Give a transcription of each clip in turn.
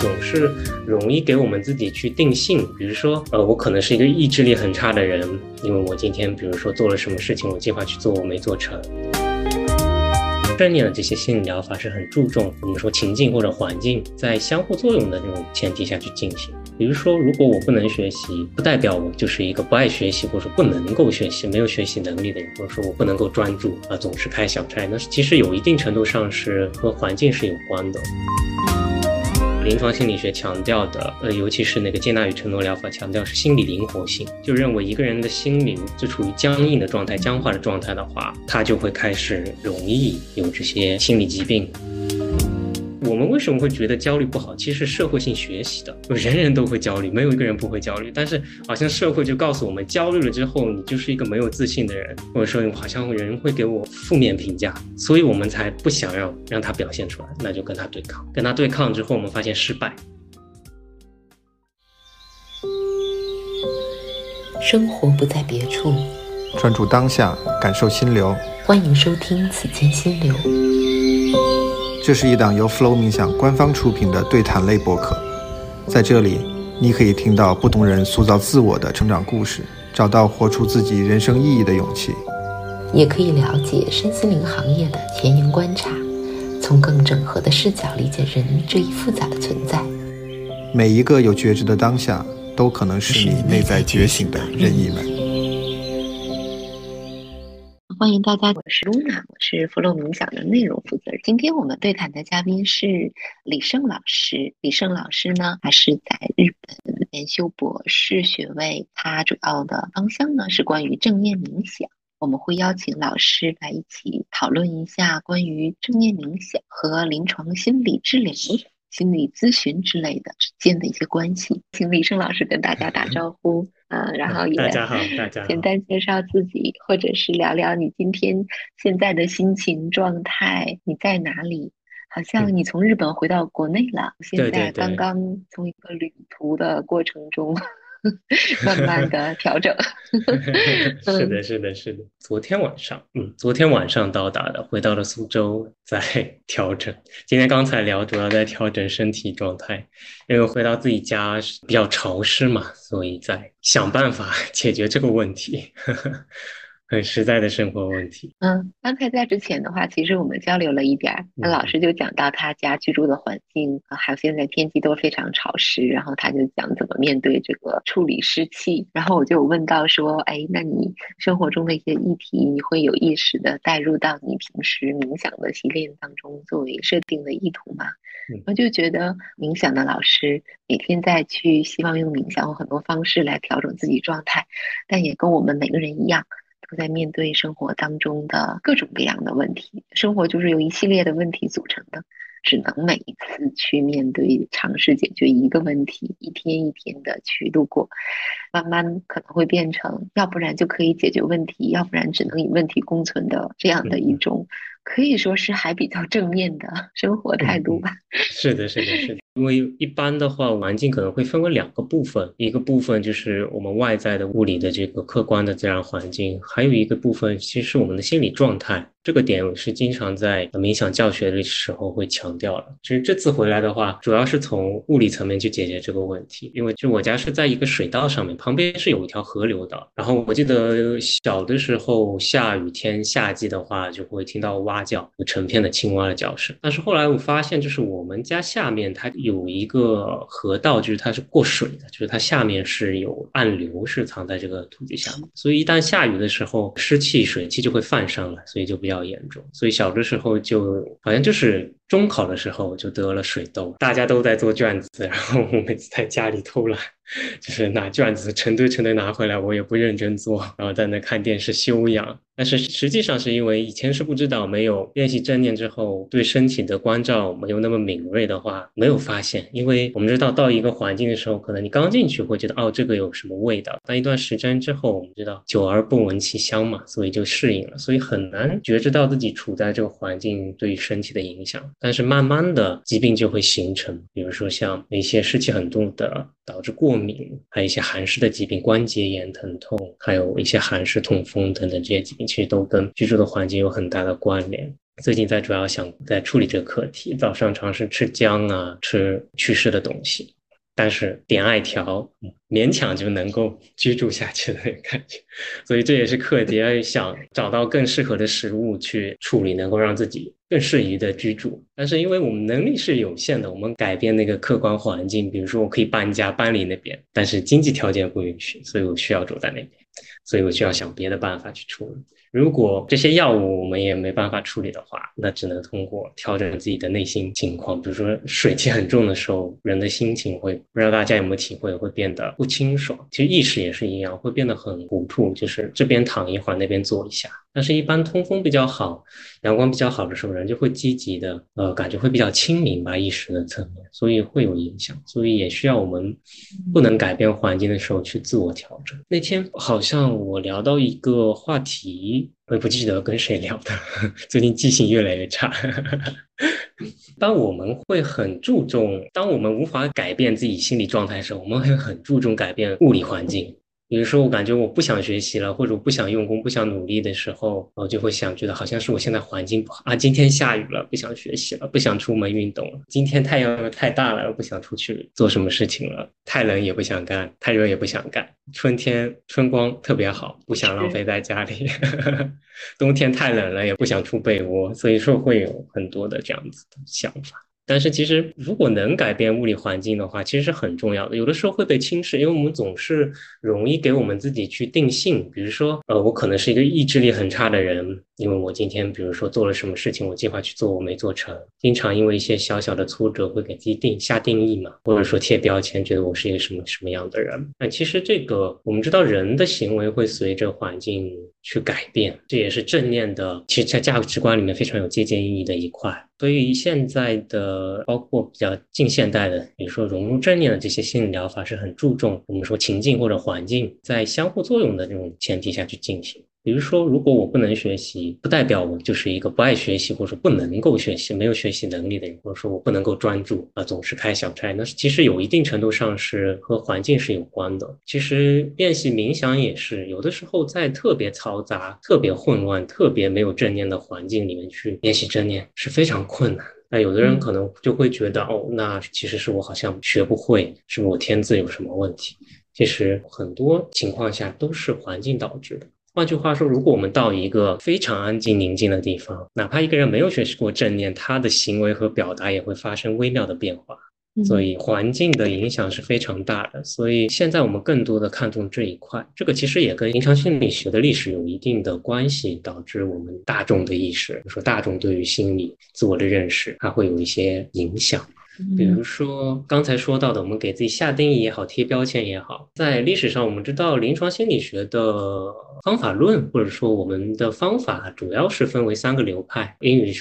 总是容易给我们自己去定性，比如说，呃，我可能是一个意志力很差的人，因为我今天比如说做了什么事情，我计划去做，我没做成。正念的这些心理疗法是很注重我们说情境或者环境在相互作用的这种前提下去进行。比如说，如果我不能学习，不代表我就是一个不爱学习或者说不能够学习、没有学习能力的人，或者说我不能够专注啊，总是开小差。那其实有一定程度上是和环境是有关的。临床心理学强调的，呃，尤其是那个接纳与承诺疗法强调是心理灵活性，就认为一个人的心灵就处于僵硬的状态、僵化的状态的话，他就会开始容易有这些心理疾病。我们为什么会觉得焦虑不好？其实是社会性学习的，人人都会焦虑，没有一个人不会焦虑。但是好像社会就告诉我们，焦虑了之后，你就是一个没有自信的人，或者说好像人会给我负面评价，所以我们才不想要让他表现出来，那就跟他对抗。跟他对抗之后，我们发现失败。生活不在别处，专注当下，感受心流。欢迎收听《此间心流》。这是一档由 Flow 冥想官方出品的对谈类播客，在这里，你可以听到不同人塑造自我的成长故事，找到活出自己人生意义的勇气，也可以了解身心灵行业的前沿观察，从更整合的视角理解人这一复杂的存在。每一个有觉知的当下，都可能是你内在觉醒的任意门。欢迎大家，我是露娜，我是弗洛冥想的内容负责人。今天我们对谈的嘉宾是李胜老师。李胜老师呢，他是在日本研修博士学位，他主要的方向呢是关于正念冥想。我们会邀请老师来一起讨论一下关于正念冥想和临床心理治疗、心理咨询之类的之间的一些关系。请李胜老师跟大家打招呼。嗯，然后也大家好，大家简单介绍自己，或者是聊聊你今天现在的心情状态，你在哪里？好像你从日本回到国内了，现在刚刚从一个旅途的过程中。慢慢的调整，是的，是的，是的。昨天晚上，嗯，昨天晚上到达的，回到了苏州，在 调整。今天刚才聊，主要在调整身体状态，因为回到自己家比较潮湿嘛，所以在想办法解决这个问题。很实在的生活问题。嗯，刚才在之前的话，其实我们交流了一点儿，那老师就讲到他家居住的环境啊，还有现在天气都非常潮湿，然后他就讲怎么面对这个处理湿气。然后我就问到说，哎，那你生活中的一些议题，你会有意识的带入到你平时冥想的习练当中，作为设定的意图吗？我就觉得冥想的老师每天在去希望用冥想或很多方式来调整自己状态，但也跟我们每个人一样。在面对生活当中的各种各样的问题，生活就是由一系列的问题组成的，只能每一次去面对，尝试解决一个问题，一天一天的去度过，慢慢可能会变成，要不然就可以解决问题，要不然只能与问题共存的这样的一种，可以说是还比较正面的生活态度吧。是的，是的，是的。因为一般的话，环境可能会分为两个部分，一个部分就是我们外在的物理的这个客观的自然环境，还有一个部分其实是我们的心理状态。这个点是经常在冥想教学的时候会强调的。其实这次回来的话，主要是从物理层面去解决这个问题。因为就我家是在一个水道上面，旁边是有一条河流的。然后我记得小的时候下雨天、夏季的话，就会听到蛙叫，成片的青蛙的叫声。但是后来我发现，就是我们家下面它有一个河道，就是它是过水的，就是它下面是有暗流，是藏在这个土地下面。所以一旦下雨的时候，湿气、水汽就会泛上来，所以就比。比较严重，所以小的时候就好像就是中考的时候就得了水痘，大家都在做卷子，然后我每次在家里偷懒，就是拿卷子成堆成堆拿回来，我也不认真做，然后在那看电视休养。但是实际上是因为以前是不知道，没有练习正念之后，对身体的关照没有那么敏锐的话，没有发现。因为我们知道到一个环境的时候，可能你刚进去会觉得哦这个有什么味道，但一段时间之后，我们知道久而不闻其香嘛，所以就适应了，所以很难觉知到自己处在这个环境对于身体的影响。但是慢慢的疾病就会形成，比如说像一些湿气很重的导致过敏，还有一些寒湿的疾病，关节炎、疼痛，还有一些寒湿痛风等等这些疾病。其实都跟居住的环境有很大的关联。最近在主要想在处理这个课题，早上尝试吃姜啊，吃祛湿的东西。但是点艾条，勉强就能够居住下去的感觉，所以这也是课题，想找到更适合的食物去处理，能够让自己更适宜的居住。但是因为我们能力是有限的，我们改变那个客观环境，比如说我可以搬家搬离那边，但是经济条件不允许，所以我需要住在那边，所以我就要想别的办法去处理。如果这些药物我们也没办法处理的话，那只能通过调整自己的内心情况。比如说水气很重的时候，人的心情会不知道大家有没有体会，会变得不清爽。其实意识也是一样，会变得很糊涂，就是这边躺一会儿，那边坐一下。但是，一般通风比较好、阳光比较好的时候，人就会积极的，呃，感觉会比较清明吧，意识的层面，所以会有影响。所以也需要我们不能改变环境的时候去自我调整。那天好像我聊到一个话题，我也不记得跟谁聊的，最近记性越来越差。当我们会很注重，当我们无法改变自己心理状态的时候，我们会很注重改变物理环境。比如说，我感觉我不想学习了，或者我不想用功、不想努力的时候，我就会想，觉得好像是我现在环境不好啊。今天下雨了，不想学习了，不想出门运动了。今天太阳太大了，不想出去做什么事情了。太冷也不想干，太热也不想干。春天春光特别好，不想浪费在家里。冬天太冷了，也不想出被窝。所以说会有很多的这样子的想法。但是其实，如果能改变物理环境的话，其实是很重要的。有的时候会被轻视，因为我们总是容易给我们自己去定性。比如说，呃，我可能是一个意志力很差的人，因为我今天比如说做了什么事情，我计划去做，我没做成，经常因为一些小小的挫折会给自己定下定义嘛，或者说贴标签，觉得我是一个什么什么样的人。那其实这个我们知道，人的行为会随着环境去改变，这也是正念的，其实在价值观里面非常有借鉴意义的一块。所以现在的包括比较近现代的，比如说融入正念的这些心理疗法，是很注重我们说情境或者环境在相互作用的这种前提下去进行。比如说，如果我不能学习，不代表我就是一个不爱学习，或者说不能够学习、没有学习能力的人，或者说我不能够专注啊，总是开小差。那其实有一定程度上是和环境是有关的。其实练习冥想也是，有的时候在特别嘈杂、特别混乱、特别没有正念的环境里面去练习正念是非常困难。那有的人可能就会觉得，哦，那其实是我好像学不会，是不是我天资有什么问题？其实很多情况下都是环境导致的。换句话说，如果我们到一个非常安静宁静的地方，哪怕一个人没有学习过正念，他的行为和表达也会发生微妙的变化。所以环境的影响是非常大的。所以现在我们更多的看重这一块，这个其实也跟临床心理学的历史有一定的关系，导致我们大众的意识，说大众对于心理自我的认识，它会有一些影响。比如说刚才说到的，我们给自己下定义也好，贴标签也好，在历史上我们知道，临床心理学的方法论或者说我们的方法，主要是分为三个流派。英语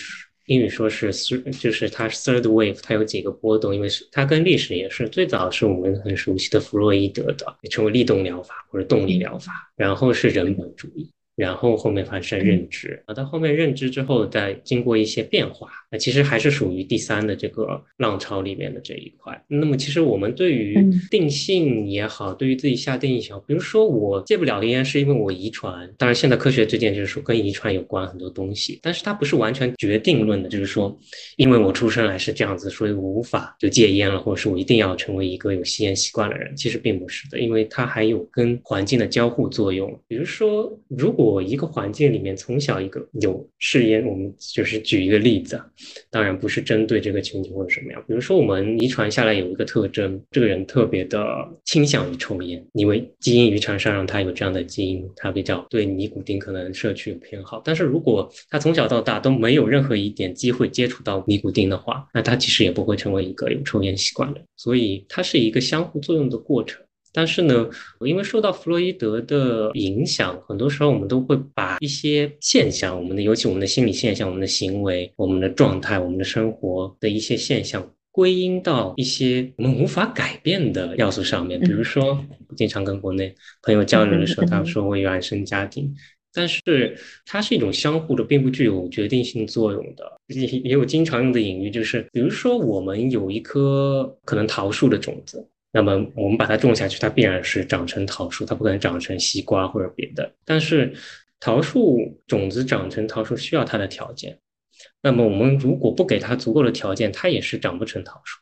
英语说是 third，就是它 third wave，它有几个波动，因为是它跟历史也是最早是我们很熟悉的弗洛伊德的，也称为力动疗法或者动力疗法，然后是人本主义。然后后面发生认知，啊，到后面认知之后，再经过一些变化，那其实还是属于第三的这个浪潮里面的这一块。那么其实我们对于定性也好，对于自己下定义也好，比如说我戒不了烟是因为我遗传，当然现在科学之间就是说跟遗传有关很多东西，但是它不是完全决定论的，就是说因为我出生来是这样子，所以我无法就戒烟了，或者是我一定要成为一个有吸烟习惯的人，其实并不是的，因为它还有跟环境的交互作用。比如说如果我一个环境里面从小一个有试烟，我们就是举一个例子啊，当然不是针对这个群体或者什么样。比如说我们遗传下来有一个特征，这个人特别的倾向于抽烟，因为基因遗传上让他有这样的基因，他比较对尼古丁可能摄取有偏好。但是如果他从小到大都没有任何一点机会接触到尼古丁的话，那他其实也不会成为一个有抽烟习惯的。所以它是一个相互作用的过程。但是呢，因为受到弗洛伊德的影响，很多时候我们都会把一些现象，我们的尤其我们的心理现象、我们的行为、我们的状态、我们的生活的一些现象，归因到一些我们无法改变的要素上面。比如说，经常跟国内朋友交流的时候，他们说我有原生家庭，但是它是一种相互的，并不具有决定性作用的。也也有经常用的隐喻，就是比如说我们有一颗可能桃树的种子。那么我们把它种下去，它必然是长成桃树，它不可能长成西瓜或者别的。但是桃树种子长成桃树需要它的条件，那么我们如果不给它足够的条件，它也是长不成桃树。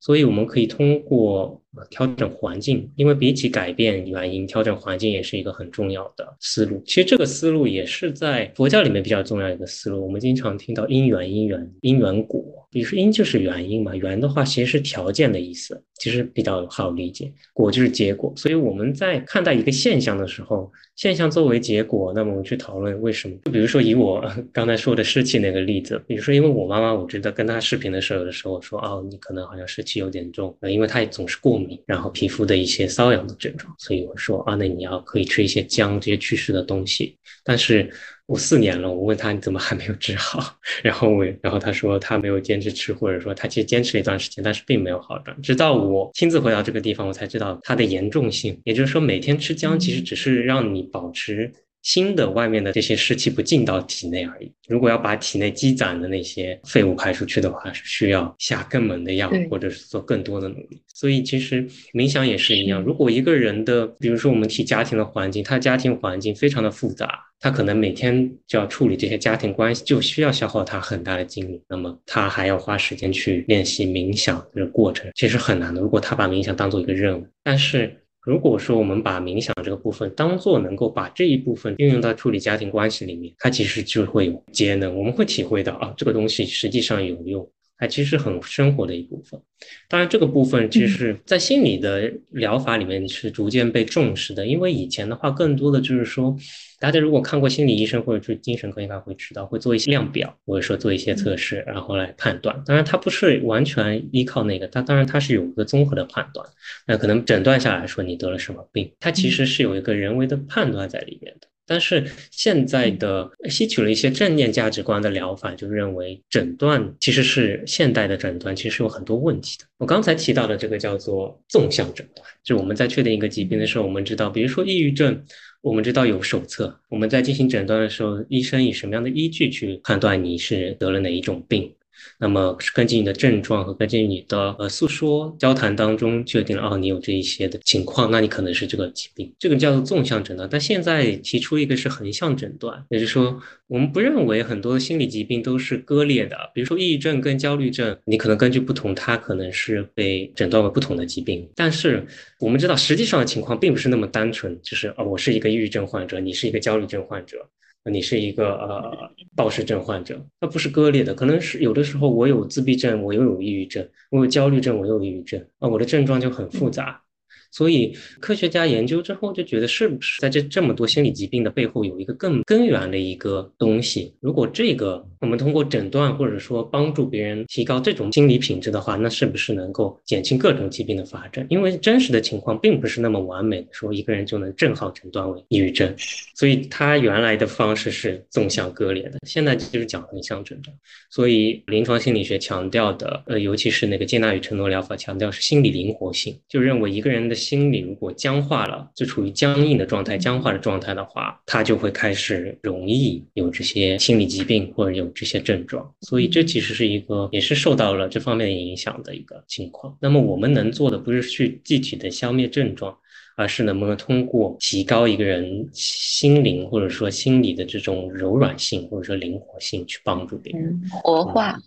所以我们可以通过调整环境，因为比起改变原因，调整环境也是一个很重要的思路。其实这个思路也是在佛教里面比较重要一个思路。我们经常听到因缘、因缘、因缘果，比如说因就是原因嘛，缘的话其实是条件的意思，其实比较好理解。果就是结果，所以我们在看待一个现象的时候。现象作为结果，那么我们去讨论为什么？就比如说以我 刚才说的湿气那个例子，比如说因为我妈妈，我觉得跟她视频的时候，有的时候说哦，你可能好像湿气有点重，因为她也总是过然后皮肤的一些瘙痒的症状，所以我说啊，那你要可以吃一些姜这些祛湿的东西，但是。我四年了，我问他你怎么还没有治好？然后我，然后他说他没有坚持吃，或者说他其实坚持了一段时间，但是并没有好转。直到我亲自回到这个地方，我才知道它的严重性。也就是说，每天吃姜其实只是让你保持新的外面的这些湿气不进到体内而已。如果要把体内积攒的那些废物排出去的话，是需要下更猛的药，或者是做更多的努力。所以其实冥想也是一样。如果一个人的，比如说我们提家庭的环境，他家庭环境非常的复杂。他可能每天就要处理这些家庭关系，就需要消耗他很大的精力。那么他还要花时间去练习冥想这个过程，其实很难的。如果他把冥想当做一个任务，但是如果说我们把冥想这个部分当做能够把这一部分运用到处理家庭关系里面，它其实就会有节能。我们会体会到啊，这个东西实际上有用，它其实很生活的一部分。当然，这个部分其实，在心理的疗法里面是逐渐被重视的，因为以前的话，更多的就是说。大家如果看过心理医生或者是精神科，应该会知道会做一些量表，或者说做一些测试，然后来判断。当然，它不是完全依靠那个，它当然它是有一个综合的判断。那可能诊断下来说你得了什么病，它其实是有一个人为的判断在里面的。但是现在的吸取了一些正念价值观的疗法，就认为诊断其实是现代的诊断，其实有很多问题的。我刚才提到的这个叫做纵向诊断，就我们在确定一个疾病的时候，我们知道，比如说抑郁症。我们知道有手册，我们在进行诊断的时候，医生以什么样的依据去判断你是得了哪一种病？那么是根据你的症状和根据你的呃诉说交谈当中确定了哦，你有这一些的情况，那你可能是这个疾病，这个叫做纵向诊断。但现在提出一个是横向诊断，也就是说，我们不认为很多心理疾病都是割裂的。比如说抑郁症跟焦虑症，你可能根据不同，它可能是被诊断为不同的疾病。但是我们知道，实际上的情况并不是那么单纯，就是哦，我是一个抑郁症患者，你是一个焦虑症患者。你是一个呃暴食症患者，它不是割裂的，可能是有的时候我有自闭症，我又有抑郁症，我有焦虑症，我又有抑郁症，啊，我的症状就很复杂。所以科学家研究之后就觉得，是不是在这这么多心理疾病的背后有一个更根源的一个东西？如果这个我们通过诊断或者说帮助别人提高这种心理品质的话，那是不是能够减轻各种疾病的发展？因为真实的情况并不是那么完美，说一个人就能正好诊断为抑郁症。所以他原来的方式是纵向割裂的，现在就是讲横向诊断。所以临床心理学强调的，呃，尤其是那个接纳与承诺疗法，强调是心理灵活性，就认为一个人的。心理如果僵化了，就处于僵硬的状态、僵化的状态的话，他就会开始容易有这些心理疾病或者有这些症状。所以这其实是一个也是受到了这方面影响的一个情况。那么我们能做的不是去具体的消灭症状，而是能不能通过提高一个人心灵或者说心理的这种柔软性或者说灵活性去帮助别人活化。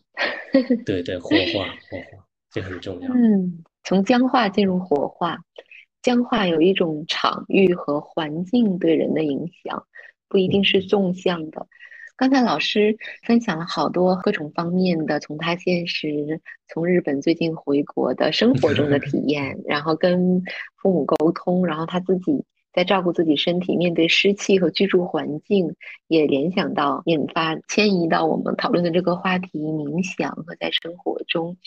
对对，活化活化，这很重要。嗯。从僵化进入活化，僵化有一种场域和环境对人的影响，不一定是纵向的。刚才老师分享了好多各种方面的，从他现实，从日本最近回国的生活中的体验，然后跟父母沟通，然后他自己。在照顾自己身体，面对湿气和居住环境，也联想到引发迁移到我们讨论的这个话题：冥想和在生活中，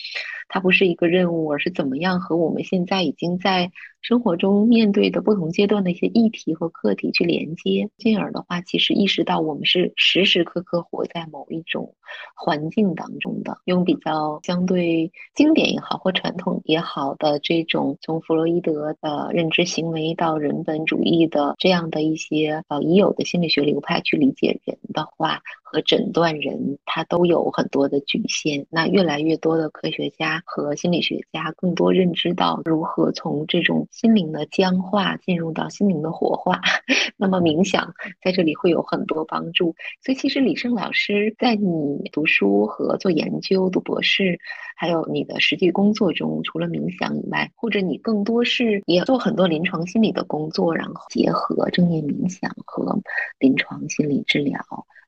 它不是一个任务，而是怎么样和我们现在已经在。生活中面对的不同阶段的一些议题和课题去连接，进而的话，其实意识到我们是时时刻刻活在某一种环境当中的。用比较相对经典也好或传统也好的这种从弗洛伊德的认知行为到人本主义的这样的一些呃已有的心理学流派去理解人的话，和诊断人，他都有很多的局限。那越来越多的科学家和心理学家更多认知到如何从这种心灵的僵化进入到心灵的活化。那么冥想在这里会有很多帮助。所以其实李胜老师在你读书和做研究、读博士，还有你的实际工作中，除了冥想以外，或者你更多是也做很多临床心理的工作，然后结合正念冥想和临床心理治疗。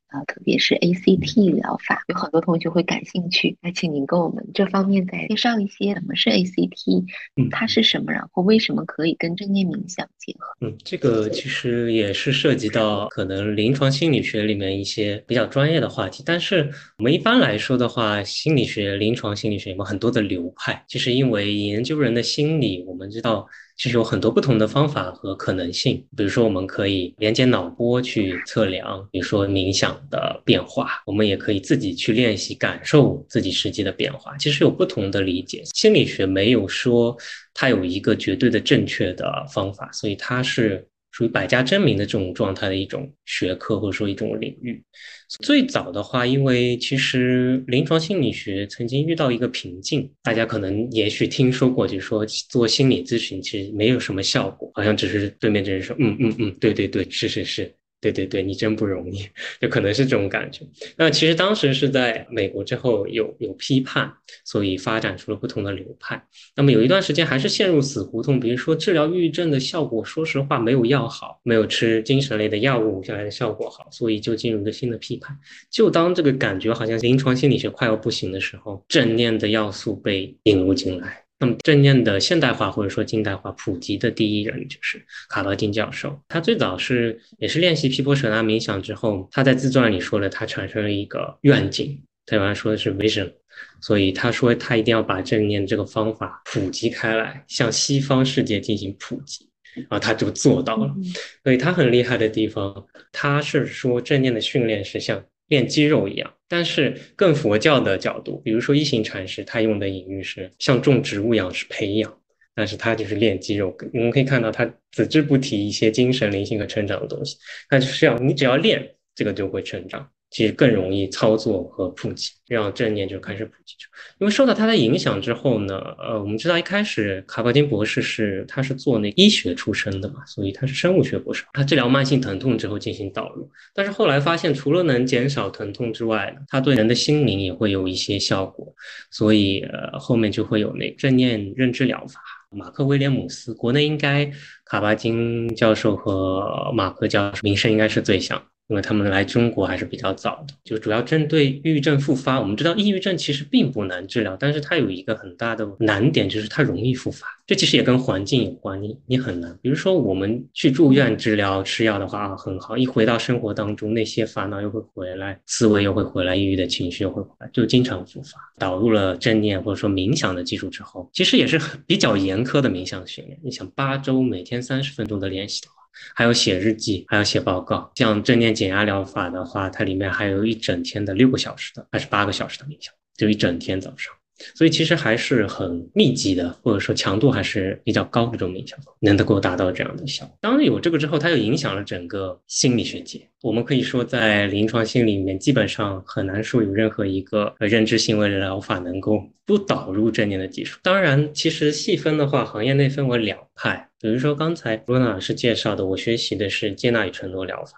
啊，特别是 ACT 疗法，有很多同学会感兴趣。那请您跟我们这方面再介绍一些，什么是 ACT？嗯，它是什么？然后为什么可以跟正念冥想结合？嗯，这个其实也是涉及到可能临床心理学里面一些比较专业的话题。但是我们一般来说的话，心理学、临床心理学有很多的流派。其实因为研究人的心理，我们知道。其实有很多不同的方法和可能性，比如说我们可以连接脑波去测量，比如说冥想的变化，我们也可以自己去练习感受自己实际的变化。其实有不同的理解，心理学没有说它有一个绝对的正确的方法，所以它是。属于百家争鸣的这种状态的一种学科，或者说一种领域。最早的话，因为其实临床心理学曾经遇到一个瓶颈，大家可能也许听说过，就是说做心理咨询其实没有什么效果，好像只是对面这人说，嗯嗯嗯，对对对，是是是。对对对，你真不容易，就可能是这种感觉。那其实当时是在美国之后有有批判，所以发展出了不同的流派。那么有一段时间还是陷入死胡同，比如说治疗抑郁症的效果，说实话没有药好，没有吃精神类的药物下来的效果好，所以就进入了新的批判。就当这个感觉好像临床心理学快要不行的时候，正念的要素被引入进来。那么正念的现代化或者说近代化普及的第一人就是卡巴金教授。他最早是也是练习皮婆舍那冥想之后，他在自传里说了，他产生了一个愿景，台湾说的是 vision，所以他说他一定要把正念这个方法普及开来，向西方世界进行普及，然后他就做到了。所以他很厉害的地方，他是说正念的训练是像。练肌肉一样，但是更佛教的角度，比如说一行禅师，他用的隐喻是像种植物一样是培养，但是他就是练肌肉。我们可以看到，他只字不提一些精神、灵性和成长的东西，那就是要你只要练，这个就会成长。其实更容易操作和普及，让正念就开始普及。因为受到他的影响之后呢，呃，我们知道一开始卡巴金博士是他是做那医学出身的嘛，所以他是生物学博士。他治疗慢性疼痛之后进行导入，但是后来发现除了能减少疼痛之外，他对人的心灵也会有一些效果，所以呃后面就会有那正念认知疗法。马克威廉姆斯，国内应该卡巴金教授和马克教授名声应该是最响。因为他们来中国还是比较早的，就主要针对抑郁症复发。我们知道抑郁症其实并不难治疗，但是它有一个很大的难点，就是它容易复发。这其实也跟环境有关，你你很难。比如说我们去住院治疗吃药的话啊，很好，一回到生活当中，那些烦恼又会回来，思维又会回来，抑郁的情绪又会回来，就经常复发。导入了正念或者说冥想的技术之后，其实也是比较严苛的冥想训练。你想八周每天三十分钟的练习。还有写日记，还要写报告。像正念减压疗法的话，它里面还有一整天的六个小时的，还是八个小时的冥想，就一整天早上。所以其实还是很密集的，或者说强度还是比较高的这种冥想，能够达到这样的效果。当然有这个之后，它又影响了整个心理学界。我们可以说，在临床心理里面，基本上很难说有任何一个认知行为疗法能够不导入正念的技术。当然，其实细分的话，行业内分为两派，比如说刚才罗娜老师介绍的，我学习的是接纳与承诺疗法。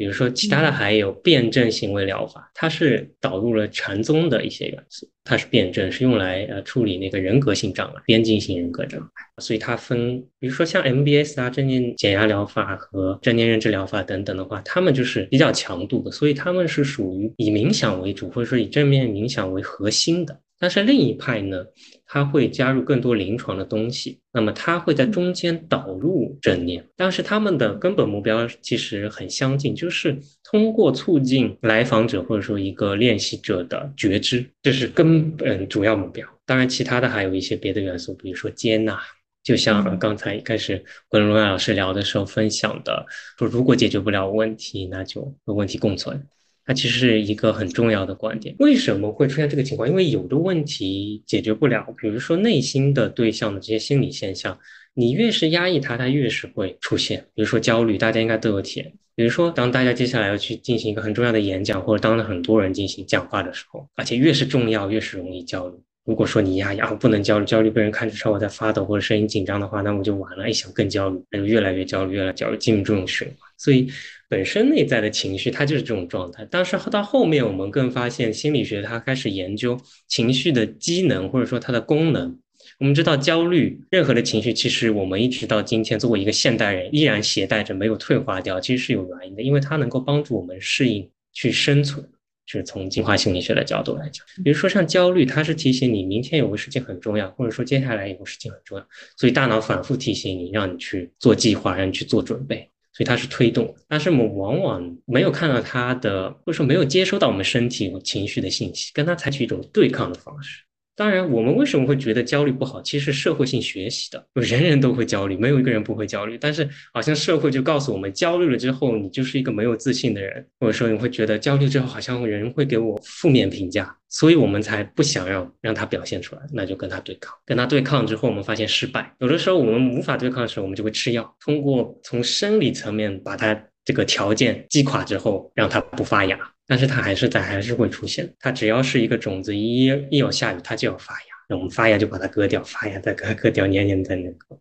比如说，其他的还有辩证行为疗法，它是导入了禅宗的一些元素。它是辩证，是用来呃处理那个人格性障碍、边境性人格障碍。所以它分，比如说像 MBS 啊、正念减压疗法和正念认知疗法等等的话，他们就是比较强度的，所以他们是属于以冥想为主，或者说以正面冥想为核心的。但是另一派呢，他会加入更多临床的东西，那么他会在中间导入正念，但是他们的根本目标其实很相近，就是通过促进来访者或者说一个练习者的觉知，这是根本主要目标。当然，其他的还有一些别的元素，比如说接纳，就像刚才一开始跟罗亚老师聊的时候分享的，说如果解决不了问题，那就和问题共存。它其实是一个很重要的观点。为什么会出现这个情况？因为有的问题解决不了，比如说内心的对象的这些心理现象，你越是压抑它，它越是会出现。比如说焦虑，大家应该都有体验。比如说，当大家接下来要去进行一个很重要的演讲，或者当着很多人进行讲话的时候，而且越是重要，越是容易焦虑。如果说你呀呀不能焦虑，焦虑被人看出来我在发抖或者声音紧张的话，那我就完了，一想更焦虑，那就越来越焦虑，越来越焦虑，进入这种循环。所以，本身内在的情绪它就是这种状态。但是到后面，我们更发现心理学它开始研究情绪的机能或者说它的功能。我们知道，焦虑任何的情绪，其实我们一直到今天作为一个现代人依然携带着，没有退化掉，其实是有原因的，因为它能够帮助我们适应去生存。是从进化心理学的角度来讲，比如说像焦虑，它是提醒你明天有个事情很重要，或者说接下来有个事情很重要，所以大脑反复提醒你，让你去做计划，让你去做准备，所以它是推动。但是我们往往没有看到它的，或者说没有接收到我们身体情绪的信息，跟它采取一种对抗的方式。当然，我们为什么会觉得焦虑不好？其实社会性学习的，人人都会焦虑，没有一个人不会焦虑。但是好像社会就告诉我们，焦虑了之后，你就是一个没有自信的人，或者说你会觉得焦虑之后，好像人会给我负面评价，所以我们才不想要让他表现出来，那就跟他对抗。跟他对抗之后，我们发现失败。有的时候我们无法对抗的时候，我们就会吃药，通过从生理层面把它这个条件击垮之后，让它不发芽。但是它还是在，还是会出现。它只要是一个种子，一一有下雨，它就要发芽。我们发芽就把它割掉，发芽再割割掉，年年在那个，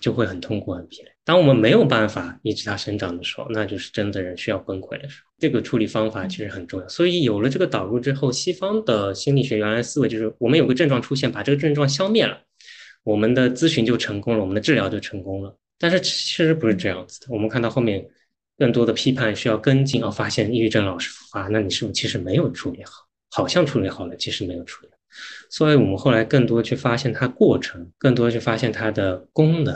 就会很痛苦、很疲累。当我们没有办法抑制它生长的时候，那就是真的人需要崩溃的时候。这个处理方法其实很重要。所以有了这个导入之后，西方的心理学原来思维就是：我们有个症状出现，把这个症状消灭了，我们的咨询就成功了，我们的治疗就成功了。但是其实不是这样子的。我们看到后面。更多的批判需要跟进，哦，发现抑郁症老是复发，那你是不是其实没有处理好？好像处理好了，其实没有处理。所以我们后来更多去发现它过程，更多去发现它的功能，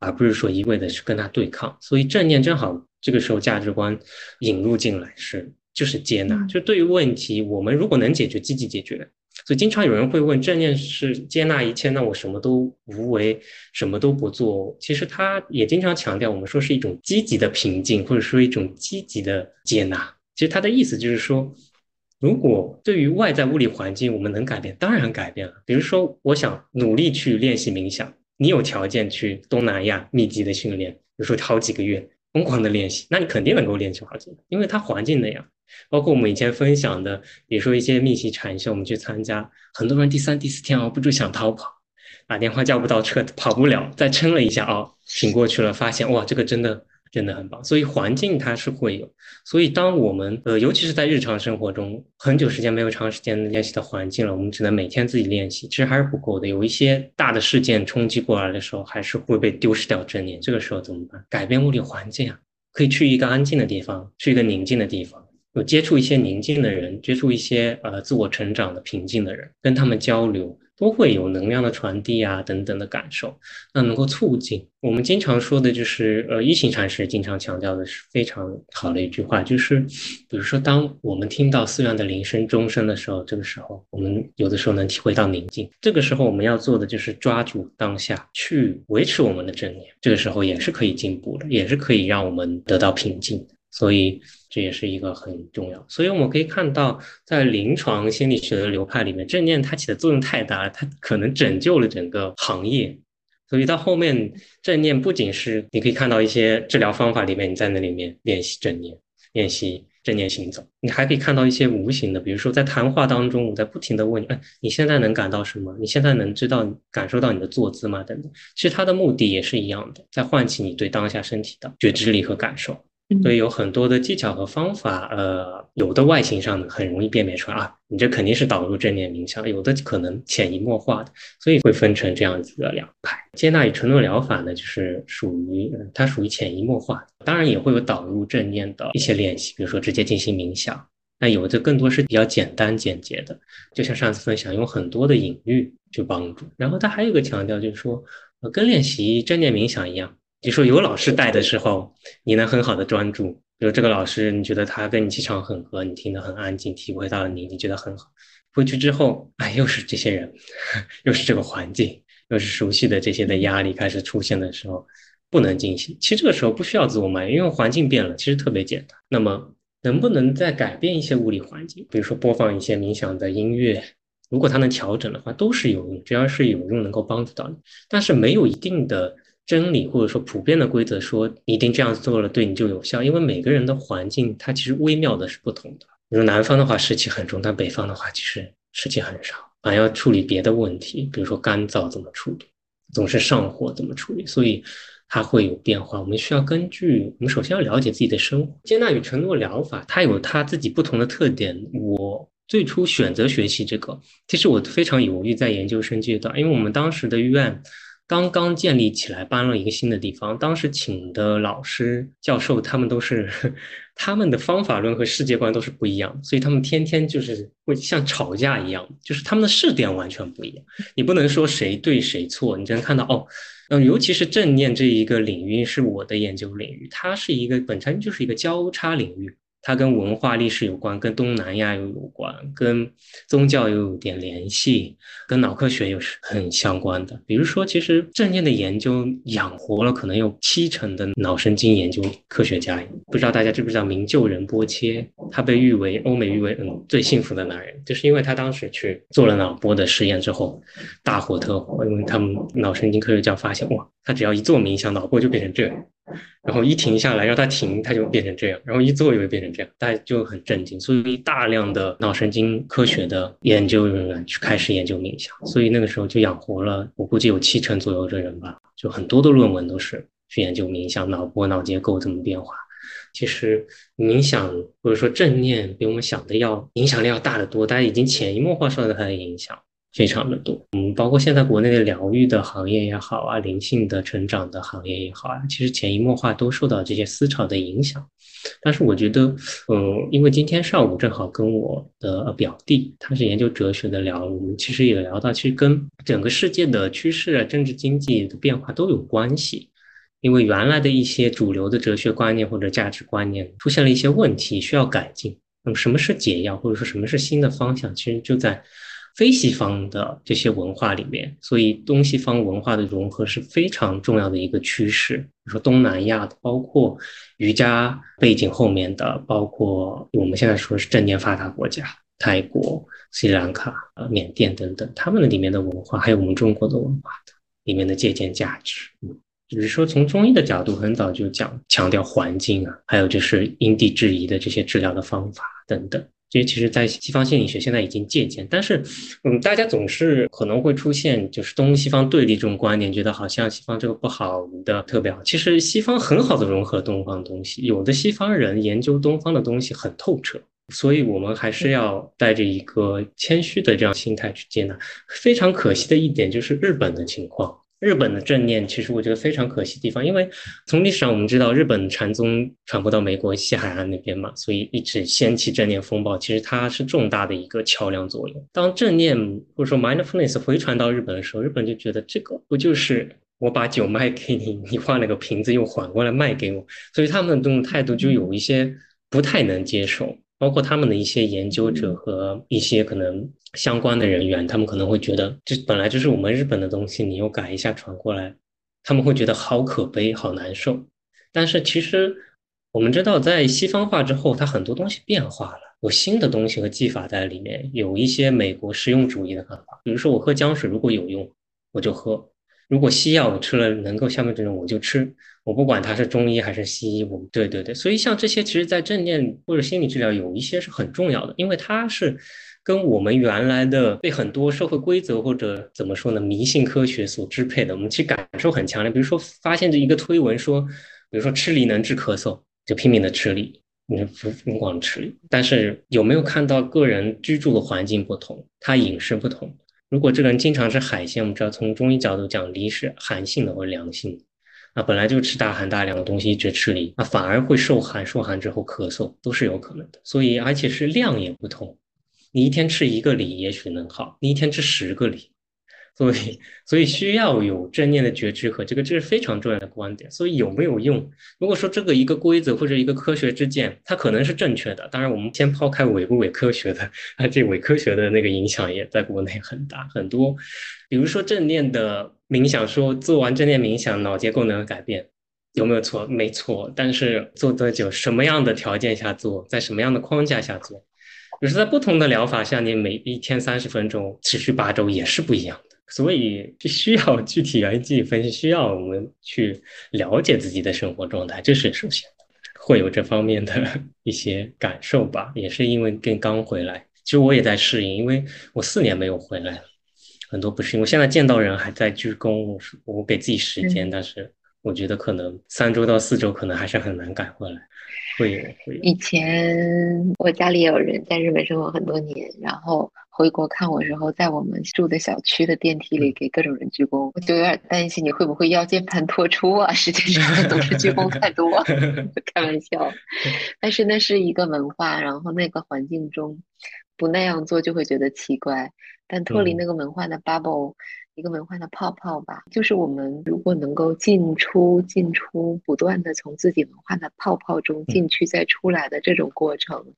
而不是说一味的去跟它对抗。所以正念正好这个时候价值观引入进来是就是接纳，就对于问题，我们如果能解决，积极解决。所以经常有人会问，正念是接纳一切，那我什么都无为，什么都不做。其实他也经常强调，我们说是一种积极的平静，或者说一种积极的接纳。其实他的意思就是说，如果对于外在物理环境我们能改变，当然改变了。比如说，我想努力去练习冥想，你有条件去东南亚密集的训练，比如说好几个月疯狂的练习，那你肯定能够练习好几年，因为它环境那样。包括我们以前分享的，比如说一些密集禅修，我们去参加，很多人第三、第四天熬不住想逃跑，打电话叫不到车，跑不了，再撑了一下哦，挺过去了，发现哇，这个真的真的很棒。所以环境它是会有，所以当我们呃，尤其是在日常生活中，很久时间没有长时间练习的环境了，我们只能每天自己练习，其实还是不够的。有一些大的事件冲击过来的时候，还是会被丢失掉正念。这个时候怎么办？改变物理环境啊，可以去一个安静的地方，去一个宁静的地方。有接触一些宁静的人，接触一些呃自我成长的平静的人，跟他们交流，都会有能量的传递啊等等的感受，那能够促进我们经常说的就是呃一行禅师经常强调的是非常好的一句话，就是比如说当我们听到寺院的铃声钟声的时候，这个时候我们有的时候能体会到宁静，这个时候我们要做的就是抓住当下去维持我们的正念，这个时候也是可以进步的，也是可以让我们得到平静。所以这也是一个很重要。所以我们可以看到，在临床心理学的流派里面，正念它起的作用太大了，它可能拯救了整个行业。所以到后面，正念不仅是你可以看到一些治疗方法里面，你在那里面练习正念，练习正念行走，你还可以看到一些无形的，比如说在谈话当中，我在不停的问你，哎，你现在能感到什么？你现在能知道感受到你的坐姿吗？等等。其实它的目的也是一样的，在唤起你对当下身体的觉知力和感受。所以有很多的技巧和方法，呃，有的外形上很容易辨别出来啊，你这肯定是导入正念冥想；有的可能潜移默化的，所以会分成这样子的两派。接纳与承诺疗法呢，就是属于它属于潜移默化，当然也会有导入正念的一些练习，比如说直接进行冥想。那有的更多是比较简单简洁的，就像上次分享，用很多的隐喻去帮助。然后它还有一个强调，就是说，呃，跟练习正念冥想一样。比如说有老师带的时候，你能很好的专注。比如这个老师，你觉得他跟你气场很合，你听得很安静，体会到了你，你觉得很好。回去之后，哎，又是这些人，又是这个环境，又是熟悉的这些的压力开始出现的时候，不能进行。其实这个时候不需要自我埋怨，因为环境变了，其实特别简单。那么能不能再改变一些物理环境？比如说播放一些冥想的音乐，如果它能调整的话，都是有用，只要是有用，能够帮助到你。但是没有一定的。真理或者说普遍的规则，说一定这样做了对你就有效，因为每个人的环境它其实微妙的是不同的。比如南方的话湿气很重，但北方的话其实湿气很少，反而要处理别的问题，比如说干燥怎么处理，总是上火怎么处理，所以它会有变化。我们需要根据我们首先要了解自己的生活，接纳与承诺疗法，它有它自己不同的特点。我最初选择学习这个，其实我非常犹豫在研究生阶段，因为我们当时的院。刚刚建立起来，搬了一个新的地方。当时请的老师、教授，他们都是 他们的方法论和世界观都是不一样，所以他们天天就是会像吵架一样，就是他们的视点完全不一样。你不能说谁对谁错，你只能看到哦，嗯，尤其是正念这一个领域是我的研究领域，它是一个本身就是一个交叉领域。它跟文化历史有关，跟东南亚又有关，跟宗教又有点联系，跟脑科学又是很相关的。比如说，其实正念的研究养活了可能有七成的脑神经研究科学家。不知道大家知不知道名救仁波切？他被誉为欧美誉为嗯最幸福的男人，就是因为他当时去做了脑波的实验之后，大火特火，因为他们脑神经科学家发现哇，他只要一做冥想，脑波就变成这样。然后一停下来，让它停，它就变成这样；然后一做，又会变成这样，大家就很震惊。所以大量的脑神经科学的研究人员去开始研究冥想，所以那个时候就养活了我估计有七成左右的人吧。就很多的论文都是去研究冥想、脑波、脑结构怎么变化。其实冥想或者说正念比我们想的要影响力要大得多，大家已经潜移默化受到它的影响。非常的多，嗯，包括现在国内的疗愈的行业也好啊，灵性的成长的行业也好啊，其实潜移默化都受到这些思潮的影响。但是我觉得，嗯，因为今天上午正好跟我的表弟，他是研究哲学的聊，我们其实也聊到，其实跟整个世界的趋势啊、政治经济的变化都有关系。因为原来的一些主流的哲学观念或者价值观念出现了一些问题，需要改进。那么什么是解药，或者说什么是新的方向，其实就在。非西方的这些文化里面，所以东西方文化的融合是非常重要的一个趋势。比如说东南亚的，包括瑜伽背景后面的，包括我们现在说是正念发达国家，泰国、斯里兰卡、呃缅甸等等，他们的里面的文化，还有我们中国的文化的里面的借鉴价值。嗯，只是说从中医的角度，很早就讲强调环境啊，还有就是因地制宜的这些治疗的方法等等。这其实，在西方心理学现在已经借鉴，但是，嗯，大家总是可能会出现就是东西方对立这种观点，觉得好像西方这个不好的特别好。其实西方很好的融合东方东西，有的西方人研究东方的东西很透彻，所以我们还是要带着一个谦虚的这样心态去接纳。非常可惜的一点就是日本的情况。日本的正念，其实我觉得非常可惜地方，因为从历史上我们知道，日本禅宗传播到美国西海岸那边嘛，所以一直掀起正念风暴。其实它是重大的一个桥梁作用。当正念或者说 mindfulness 回传到日本的时候，日本就觉得这个不就是我把酒卖给你，你换了个瓶子又缓过来卖给我，所以他们的这种态度就有一些不太能接受。包括他们的一些研究者和一些可能相关的人员，他们可能会觉得，这本来就是我们日本的东西，你又改一下传过来，他们会觉得好可悲、好难受。但是其实我们知道，在西方化之后，它很多东西变化了，有新的东西和技法在里面，有一些美国实用主义的看法，比如说我喝姜水如果有用，我就喝。如果西药我吃了能够消灭这种，我就吃。我不管他是中医还是西医，我对对对。所以像这些，其实，在正念或者心理治疗有一些是很重要的，因为它是跟我们原来的被很多社会规则或者怎么说呢，迷信科学所支配的，我们其实感受很强烈。比如说，发现这一个推文说，比如说吃梨能治咳嗽，就拼命的吃梨，你疯疯狂吃梨。但是有没有看到个人居住的环境不同，他饮食不同？如果这个人经常吃海鲜，我们知道从中医角度讲，梨是寒性的或者凉性的，啊，本来就吃大寒大凉的东西，一直吃梨，那反而会受寒，受寒之后咳嗽都是有可能的。所以，而且是量也不同，你一天吃一个梨也许能好，你一天吃十个梨。所以，所以需要有正念的觉知和这个，这是非常重要的观点。所以有没有用？如果说这个一个规则或者一个科学之见，它可能是正确的。当然，我们先抛开伪不伪科学的，啊，这伪科学的那个影响也在国内很大很多。比如说正念的冥想，说做完正念冥想，脑结构能改变，有没有错？没错。但是做多久？什么样的条件下做？在什么样的框架下做？就是在不同的疗法下，你每一天三十分钟，持续八周也是不一样。所以需要具体来进行分析，需要我们去了解自己的生活状态，这是首先会有这方面的 一些感受吧。也是因为跟刚回来，其实我也在适应，因为我四年没有回来了，很多不适应。我现在见到人还在鞠躬，我我给自己时间，但是我觉得可能三周到四周可能还是很难赶回来。会会。以前我家里有人在日本生活很多年，然后。回国看我时候，在我们住的小区的电梯里给各种人鞠躬，我就有点担心你会不会腰间盘突出啊？实际上都是鞠躬太多，开玩笑。但是那是一个文化，然后那个环境中不那样做就会觉得奇怪。但脱离那个文化的 bubble，一个文化的泡泡吧，就是我们如果能够进出进出，不断的从自己文化的泡泡中进去再出来的这种过程。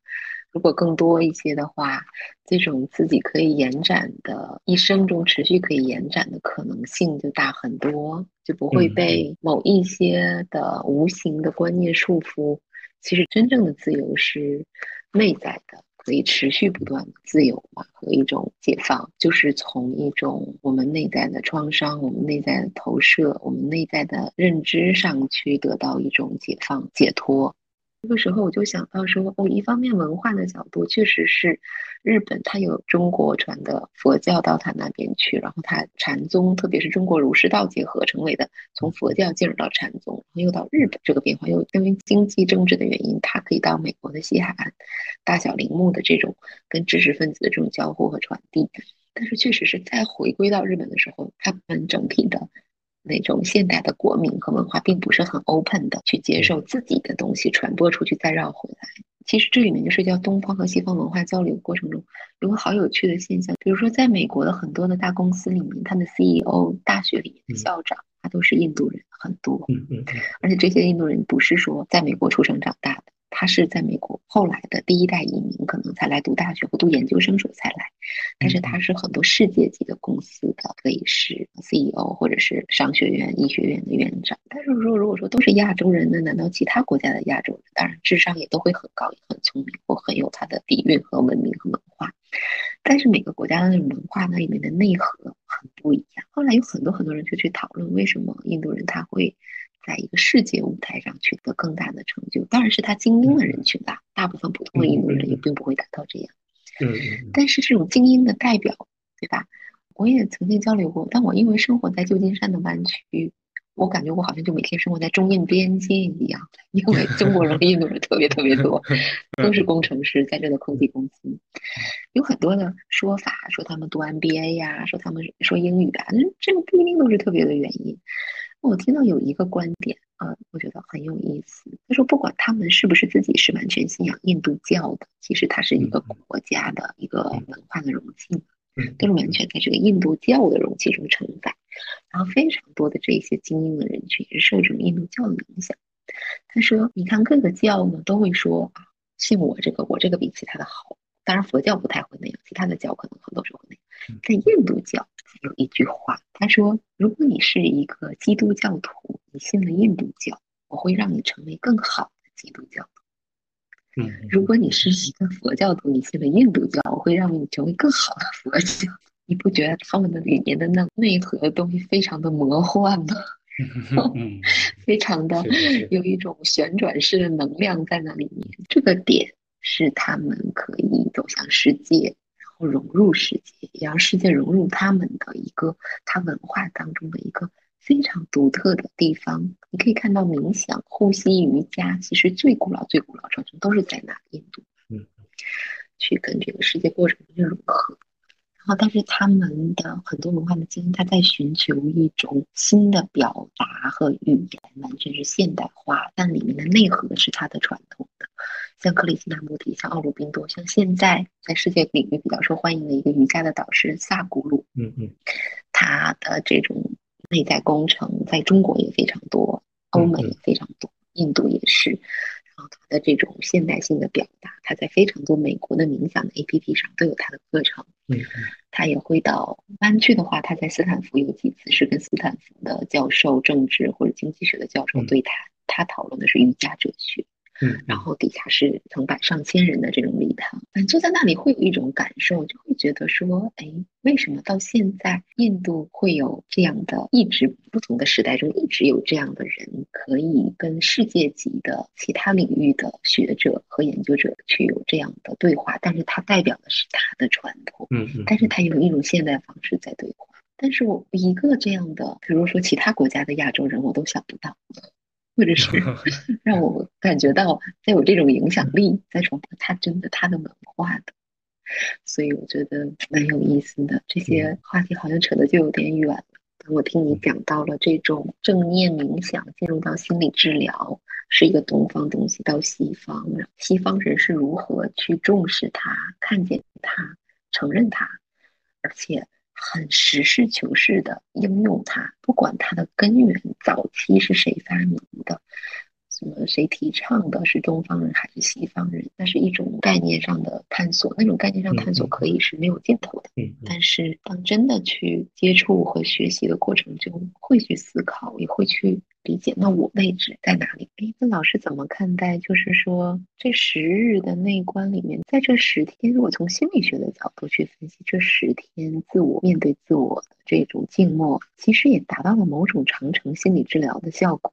如果更多一些的话，这种自己可以延展的一生中持续可以延展的可能性就大很多，就不会被某一些的无形的观念束缚。其实真正的自由是内在的，可以持续不断的自由嘛和一种解放，就是从一种我们内在的创伤、我们内在的投射、我们内在的认知上去得到一种解放、解脱。这个时候我就想到说，哦，一方面文化的角度确实是，日本它有中国传的佛教到它那边去，然后它禅宗，特别是中国儒释道结合成为的，从佛教进入到禅宗，然后又到日本，这个变化又因为经济政治的原因，它可以到美国的西海岸，大小陵墓的这种跟知识分子的这种交互和传递，但是确实是再回归到日本的时候，他们整体的。那种现代的国民和文化并不是很 open 的去接受自己的东西传播出去再绕回来。其实这里面就是叫东方和西方文化交流过程中有个好有趣的现象，比如说在美国的很多的大公司里面，他的 CEO、大学里面的校长，他都是印度人，很多。嗯嗯。而且这些印度人不是说在美国出生长大的。他是在美国后来的第一代移民，可能才来读大学或读研究生时候才来，但是他是很多世界级的公司的，可以是 CEO 或者是商学院、医学院的院长。但是说如果说都是亚洲人，那难道其他国家的亚洲人，当然智商也都会很高，也很聪明，或很有他的底蕴和文明和文化。但是每个国家的那种文化那里面的内核很不一样。后来有很多很多人就去讨论，为什么印度人他会。在一个世界舞台上取得更大的成就，当然是他精英的人群吧。大部分普通的印度人也并不会达到这样。嗯但是这种精英的代表，对吧？我也曾经交流过，但我因为生活在旧金山的湾区，我感觉我好像就每天生活在中印边界一样。因为中国人和印度人特别特别多，都是工程师，在这的科技公司，有很多的说法，说他们读 MBA 呀，说他们说英语啊，那这个不一定都是特别的原因。我听到有一个观点，啊，我觉得很有意思。他说，不管他们是不是自己是完全信仰印度教的，其实它是一个国家的一个文化的容器，都是完全在这个印度教的容器中承载。然后非常多的这些精英的人群也是受这种印度教的影响。他说，你看各个教呢都会说啊，信我这个，我这个比其他的好。当然佛教不太会那样，其他的教可能很多时候会那样。在印度教。有一句话，他说：“如果你是一个基督教徒，你信了印度教，我会让你成为更好的基督教徒。嗯，如果你是一个佛教徒，你信了印度教，我会让你成为更好的佛教。你不觉得他们的里面的那内核的东西非常的魔幻吗？非常的有一种旋转式的能量在那里面。这个点是他们可以走向世界。”然后融入世界，也让世界融入他们的一个他文化当中的一个非常独特的地方。你可以看到冥想、呼吸、瑜伽，其实最古老、最古老传统都是在那？印度，嗯，去跟这个世界过程中融合。但是他们的很多文化的精英，他在寻求一种新的表达和语言，完全是现代化，但里面的内核是他的传统的。像克里希那穆提，像奥鲁宾多，像现在在世界领域比较受欢迎的一个瑜伽的导师萨古鲁，嗯嗯，他的这种内在工程在中国也非常多，欧美也非常多，印度也是。然后他的这种现代性的表达，他在非常多美国的冥想的 APP 上都有他的课程。嗯，他也会到湾区的话，他在斯坦福有几次是跟斯坦福的教授、政治或者经济学的教授对谈，他讨论的是瑜伽哲学。嗯，然后底下是成百上千人的这种礼堂，反正坐在那里会有一种感受，就会觉得说，哎，为什么到现在印度会有这样的，一直不同的时代中一直有这样的人，可以跟世界级的其他领域的学者和研究者去有这样的对话，但是它代表的是他的传统，嗯嗯，但是他用一种现代方式在对话。但是我一个这样的，比如说其他国家的亚洲人，我都想不到，或者是 让我感觉到在有这种影响力，在传播他真的他的文化的，所以我觉得蛮有意思的。这些话题好像扯的就有点远了。我听你讲到了这种正念冥想进入到心理治疗是一个东方东西，到西方，西方人是如何去重视它、看见它、承认它，而且。很实事求是的应用它，不管它的根源早期是谁发明的，什么谁提倡的，是东方人还是西方人，那是一种概念上的探索。那种概念上探索可以是没有尽头的，但是当真的去接触和学习的过程中，会去思考，也会去。理解，那我位置在哪里？哎，那老师怎么看待？就是说，这十日的内观里面，在这十天，如果从心理学的角度去分析，这十天自我面对自我的这种静默，其实也达到了某种长程心理治疗的效果，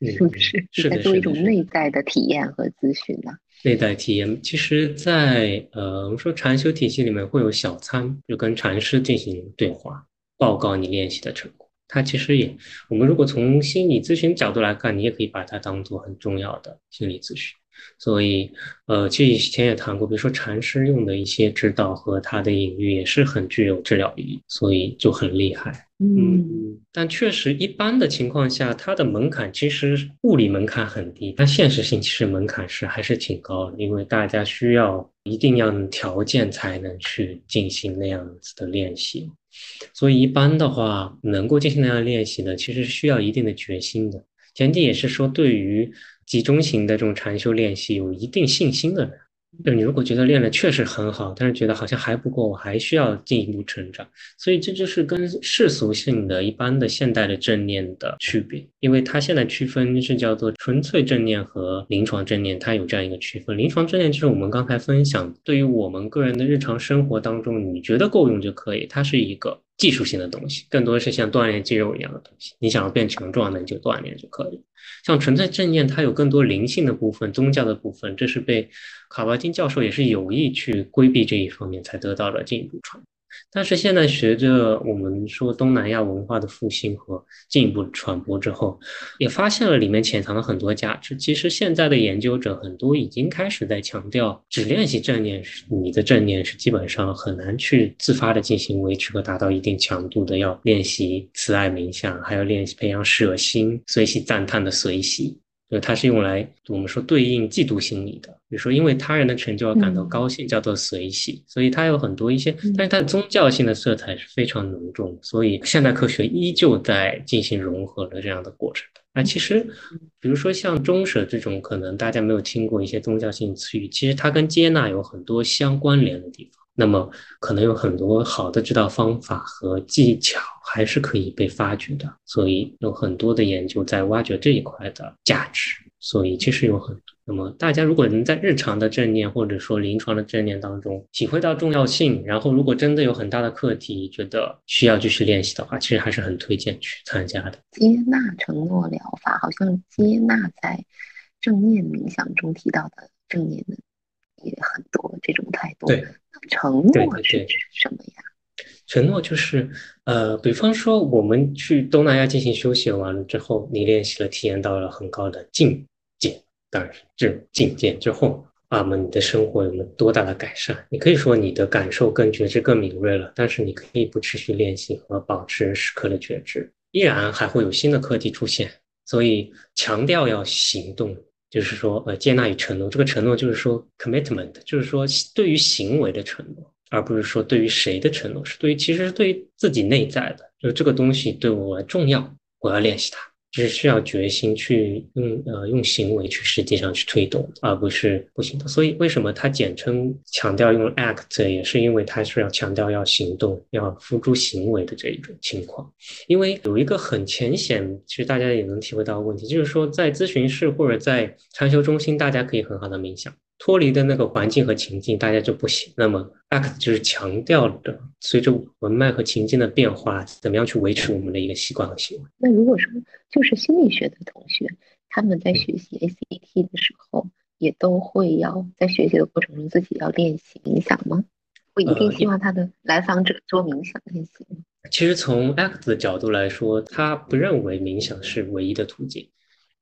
是不是？是在做一种内在的体验和咨询呢？内在体验，其实，在呃，我们说禅修体系里面会有小参，就跟禅师进行对话，报告你练习的成果。它其实也，我们如果从心理咨询角度来看，你也可以把它当做很重要的心理咨询。所以，呃，其实以前也谈过，比如说禅师用的一些指导和他的隐喻也是很具有治疗意义，所以就很厉害。嗯，但确实一般的情况下，它的门槛其实物理门槛很低，但现实性其实门槛是还是挺高的，因为大家需要一定要条件才能去进行那样子的练习。所以一般的话，能够进行那样练习的，其实需要一定的决心的。前提也是说，对于集中型的这种禅修练习有一定信心的人。就你如果觉得练的确实很好，但是觉得好像还不够，我还需要进一步成长。所以这就是跟世俗性的一般的现代的正念的区别，因为它现在区分是叫做纯粹正念和临床正念，它有这样一个区分。临床正念就是我们刚才分享，对于我们个人的日常生活当中，你觉得够用就可以，它是一个。技术性的东西，更多是像锻炼肌肉一样的东西。你想要变强壮那，你就锻炼就可以。像纯粹正念，它有更多灵性的部分、宗教的部分，这是被卡巴金教授也是有意去规避这一方面，才得到了进一步传。但是现在随着我们说东南亚文化的复兴和进一步传播之后，也发现了里面潜藏了很多价值。其实现在的研究者很多已经开始在强调，只练习正念，你的正念是基本上很难去自发的进行维持和达到一定强度的。要练习慈爱冥想，还要练习培养舍心、随喜赞叹的随喜。就它是用来我们说对应嫉妒心理的，比如说因为他人的成就而感到高兴，叫做随喜，所以它有很多一些，但是它的宗教性的色彩是非常浓重，所以现代科学依旧在进行融合的这样的过程。那其实，比如说像中舍这种，可能大家没有听过一些宗教性词语，其实它跟接纳有很多相关联的地方。那么可能有很多好的指导方法和技巧还是可以被发掘的，所以有很多的研究在挖掘这一块的价值。所以其实有很多。那么大家如果能在日常的正念或者说临床的正念当中体会到重要性，然后如果真的有很大的课题，觉得需要继续练习的话，其实还是很推荐去参加的。接纳承诺疗法，好像接纳在正念冥想中提到的正念的。也很多这种态度。对，承诺是什么呀？承诺就是，呃，比方说我们去东南亚进行休息完了之后，你练习了，体验到了很高的境界，当然是这种境界之后，啊，么你的生活有了多大的改善？你可以说你的感受更觉知更敏锐了，但是你可以不持续练习和保持时刻的觉知，依然还会有新的课题出现。所以强调要行动。就是说，呃，接纳与承诺，这个承诺就是说，commitment，就是说对于行为的承诺，而不是说对于谁的承诺，是对于其实是对于自己内在的，就是这个东西对我重要，我要练习它，是需要决心去用呃用行为去实际上去推动，而不是不行动。所以为什么它简称强调用 act，也是因为它是要强调要行动、要付诸行为的这一种情况。因为有一个很浅显，其实大家也能体会到问题，就是说在咨询室或者在禅修中心，大家可以很好的冥想。脱离的那个环境和情境，大家就不行。那么，act 就是强调的，随着文脉和情境的变化，怎么样去维持我们的一个习惯和行为。那如果说就是心理学的同学，他们在学习 ACT 的时候，也都会要在学习的过程中自己要练习冥想吗？会一定希望他的来访者做冥想练习吗？其实从 act 的角度来说，他不认为冥想是唯一的途径，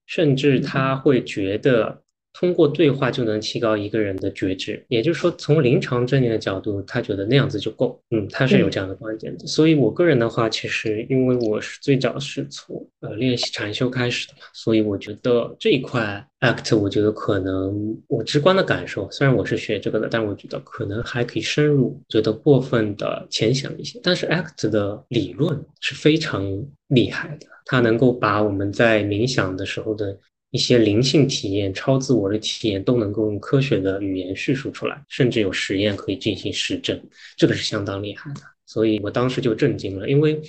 甚至他会觉得。通过对话就能提高一个人的觉知，也就是说，从临床正念的角度，他觉得那样子就够。嗯，他是有这样的观点的。所以，我个人的话，其实因为我是最早是从呃练习禅修开始的嘛，所以我觉得这一块 act，我觉得可能我直观的感受，虽然我是学这个的，但我觉得可能还可以深入，觉得过分的浅显一些。但是 act 的理论是非常厉害的，它能够把我们在冥想的时候的。一些灵性体验、超自我的体验都能够用科学的语言叙述出来，甚至有实验可以进行实证，这个是相当厉害的。所以我当时就震惊了，因为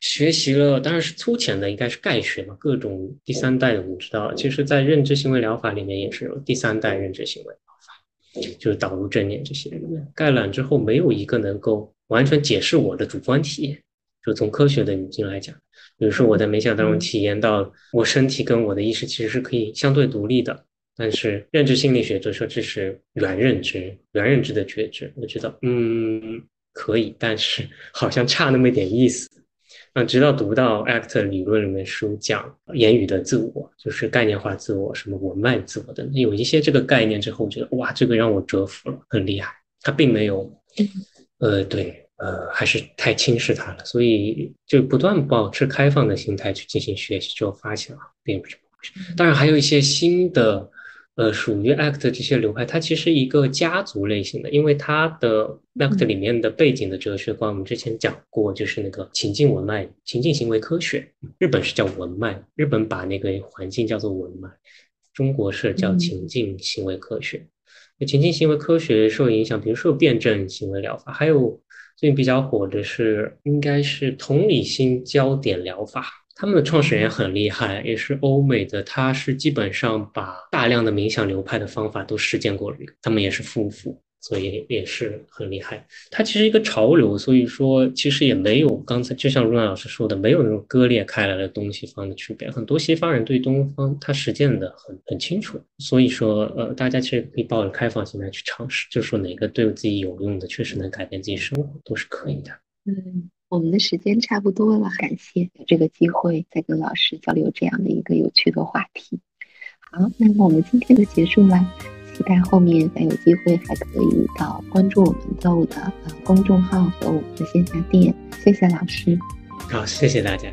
学习了，当然是粗浅的，应该是概学嘛，各种第三代的，我们知道，其实在认知行为疗法里面也是有第三代认知行为疗法，就是导入正念这些里面，概览之后没有一个能够完全解释我的主观体验，就从科学的语境来讲。比如说，我在冥想当中体验到，我身体跟我的意识其实是可以相对独立的。但是认知心理学就说这是原认知、原认知的觉知。我觉得，嗯，可以，但是 好像差那么一点意思。那直到读到 ACT 理论里面书讲言语的自我，就是概念化自我、什么文脉自我的，有一些这个概念之后，我觉得哇，这个让我折服了，很厉害。他并没有，呃，对。呃，还是太轻视它了，所以就不断保持开放的心态去进行学习，就发现啊并不是这么回事。当然，还有一些新的，呃，属于 ACT 这些流派，它其实一个家族类型的，因为它的 ACT 里面的背景的哲学观，我们之前讲过，就是那个情境文脉、情境行为科学。日本是叫文脉，日本把那个环境叫做文脉，中国是叫情境行为科学。情境行为科学受影响，比如说辩证行为疗法，还有。最近比较火的是，应该是同理心焦点疗法，他们的创始人很厉害，也是欧美的，他是基本上把大量的冥想流派的方法都实践过了，他们也是夫妇。所以也是很厉害，它其实一个潮流，所以说其实也没有刚才就像卢娜老师说的，没有那种割裂开来的东西方的区别。很多西方人对东方他实践的很很清楚，所以说呃，大家其实可以抱着开放心态去尝试，就说哪个对自己有用的，确实能改变自己生活，都是可以的。嗯，我们的时间差不多了，感谢这个机会再跟老师交流这样的一个有趣的话题。好，那么我们今天就结束了。期待后面再有机会还可以到关注我们豆的呃公众号和我们的线下店。谢谢老师。好，谢谢大家。